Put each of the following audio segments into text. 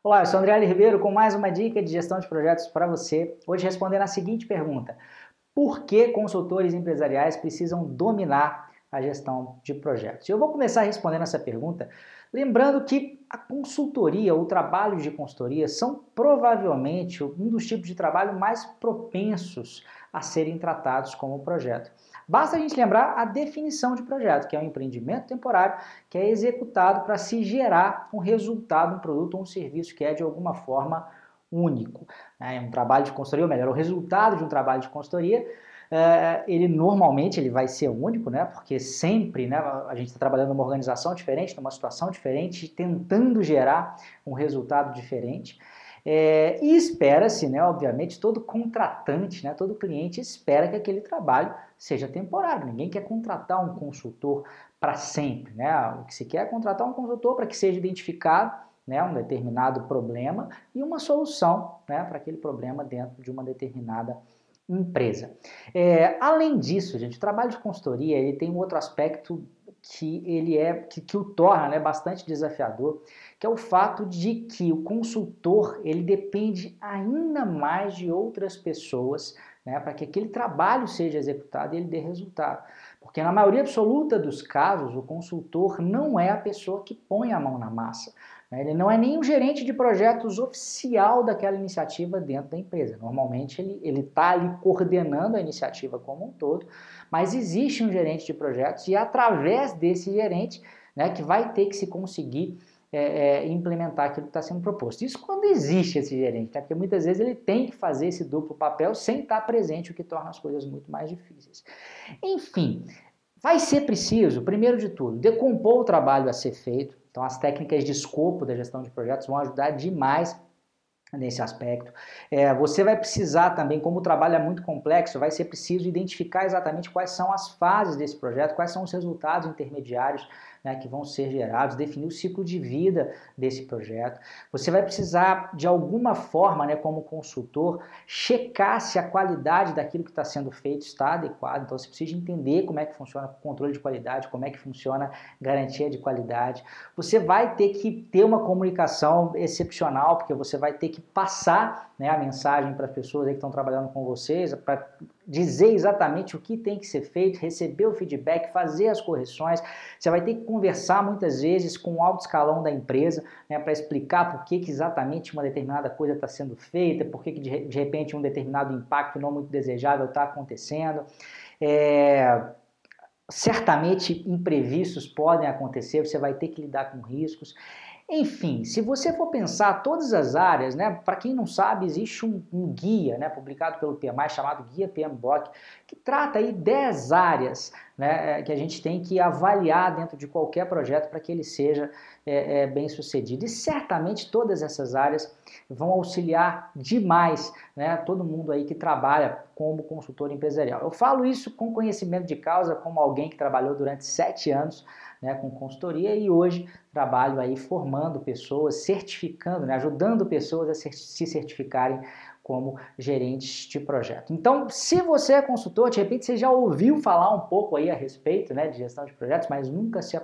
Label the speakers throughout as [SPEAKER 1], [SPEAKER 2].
[SPEAKER 1] Olá, eu sou André Ribeiro com mais uma dica de gestão de projetos para você. Hoje respondendo a seguinte pergunta: Por que consultores empresariais precisam dominar a gestão de projetos? Eu vou começar respondendo essa pergunta lembrando que a consultoria, o trabalho de consultoria são provavelmente um dos tipos de trabalho mais propensos a serem tratados como projeto. Basta a gente lembrar a definição de projeto, que é um empreendimento temporário que é executado para se gerar um resultado, um produto ou um serviço que é de alguma forma único. É um trabalho de consultoria, ou melhor, o resultado de um trabalho de consultoria é, ele normalmente ele vai ser único, né? Porque sempre, né, a gente está trabalhando numa organização diferente, numa situação diferente, tentando gerar um resultado diferente. É, e espera-se, né, obviamente, todo contratante, né, todo cliente espera que aquele trabalho seja temporário. Ninguém quer contratar um consultor para sempre. Né? O que se quer é contratar um consultor para que seja identificado né, um determinado problema e uma solução né, para aquele problema dentro de uma determinada empresa. É, além disso, gente, o trabalho de consultoria ele tem um outro aspecto que ele é que, que o torna né, bastante desafiador, que é o fato de que o consultor ele depende ainda mais de outras pessoas né, para que aquele trabalho seja executado e ele dê resultado. Porque na maioria absoluta dos casos, o consultor não é a pessoa que põe a mão na massa. Né? Ele não é nem o gerente de projetos oficial daquela iniciativa dentro da empresa. Normalmente ele está ali coordenando a iniciativa como um todo, mas existe um gerente de projetos e através desse gerente né, que vai ter que se conseguir é, é, implementar aquilo que está sendo proposto. Isso quando existe esse gerente, né? porque muitas vezes ele tem que fazer esse duplo papel sem estar presente, o que torna as coisas muito mais difíceis. Enfim, vai ser preciso, primeiro de tudo, decompor o trabalho a ser feito. Então, as técnicas de escopo da gestão de projetos vão ajudar demais nesse aspecto. É, você vai precisar também, como o trabalho é muito complexo, vai ser preciso identificar exatamente quais são as fases desse projeto, quais são os resultados intermediários né, que vão ser gerados, definir o ciclo de vida desse projeto. Você vai precisar, de alguma forma, né, como consultor, checar se a qualidade daquilo que está sendo feito está adequada. Então, você precisa entender como é que funciona o controle de qualidade, como é que funciona garantia de qualidade. Você vai ter que ter uma comunicação excepcional, porque você vai ter que passar né, a mensagem para as pessoas que estão trabalhando com vocês, para dizer exatamente o que tem que ser feito, receber o feedback, fazer as correções. Você vai ter que conversar muitas vezes com o alto escalão da empresa né, para explicar por que, que exatamente uma determinada coisa está sendo feita, por que, que de, de repente um determinado impacto não muito desejável está acontecendo. É, certamente imprevistos podem acontecer, você vai ter que lidar com riscos. Enfim, se você for pensar todas as áreas, né, para quem não sabe, existe um, um, guia né, publicado pelo PMI chamado Guia PMBOK, que trata aí 10 áreas né, é, que a gente tem que avaliar dentro de qualquer projeto para que ele seja é, é, bem sucedido. E certamente todas essas áreas vão auxiliar demais né, todo mundo aí que trabalha como consultor empresarial. Eu falo isso com conhecimento de causa, como alguém que trabalhou durante sete anos né, com consultoria e hoje trabalho aí formando pessoas, certificando, né, ajudando pessoas a se certificarem como gerentes de projeto. Então, se você é consultor, de repente você já ouviu falar um pouco aí a respeito né, de gestão de projetos, mas nunca se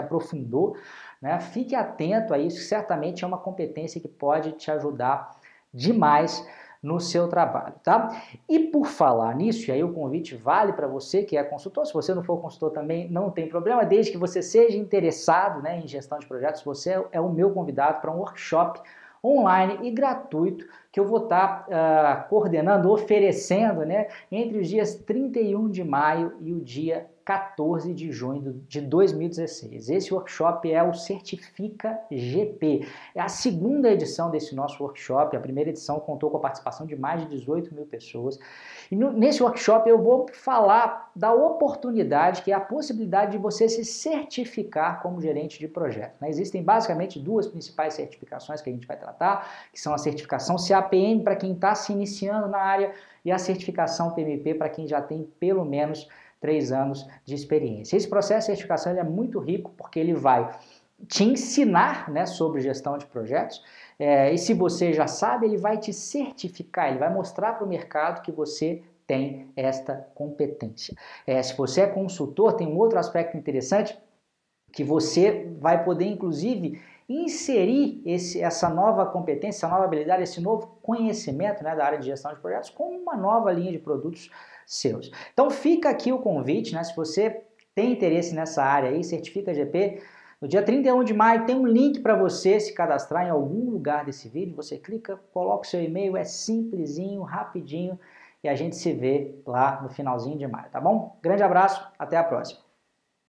[SPEAKER 1] aprofundou, né, fique atento a isso, certamente é uma competência que pode te ajudar demais no seu trabalho, tá? E por falar nisso, e aí o convite vale para você que é consultor, se você não for consultor também não tem problema, desde que você seja interessado né, em gestão de projetos, você é o meu convidado para um workshop online e gratuito que eu vou estar uh, coordenando, oferecendo né, entre os dias 31 de maio e o dia 14 de junho de 2016. Esse workshop é o Certifica GP. É a segunda edição desse nosso workshop. A primeira edição contou com a participação de mais de 18 mil pessoas. E no, nesse workshop eu vou falar da oportunidade, que é a possibilidade de você se certificar como gerente de projeto. Né? Existem basicamente duas principais certificações que a gente vai tratar, que são a certificação CAPM para quem está se iniciando na área e a certificação PMP para quem já tem pelo menos três anos de experiência. Esse processo de certificação é muito rico porque ele vai te ensinar né, sobre gestão de projetos é, e se você já sabe, ele vai te certificar, ele vai mostrar para o mercado que você tem esta competência. É, se você é consultor, tem um outro aspecto interessante que você vai poder, inclusive, inserir esse, essa nova competência, essa nova habilidade, esse novo conhecimento né, da área de gestão de projetos com uma nova linha de produtos seus. Então fica aqui o convite, né? Se você tem interesse nessa área aí, certifica GP. No dia 31 de maio tem um link para você se cadastrar em algum lugar desse vídeo. Você clica, coloca o seu e-mail, é simplesinho, rapidinho e a gente se vê lá no finalzinho de maio, tá bom? Grande abraço, até a próxima.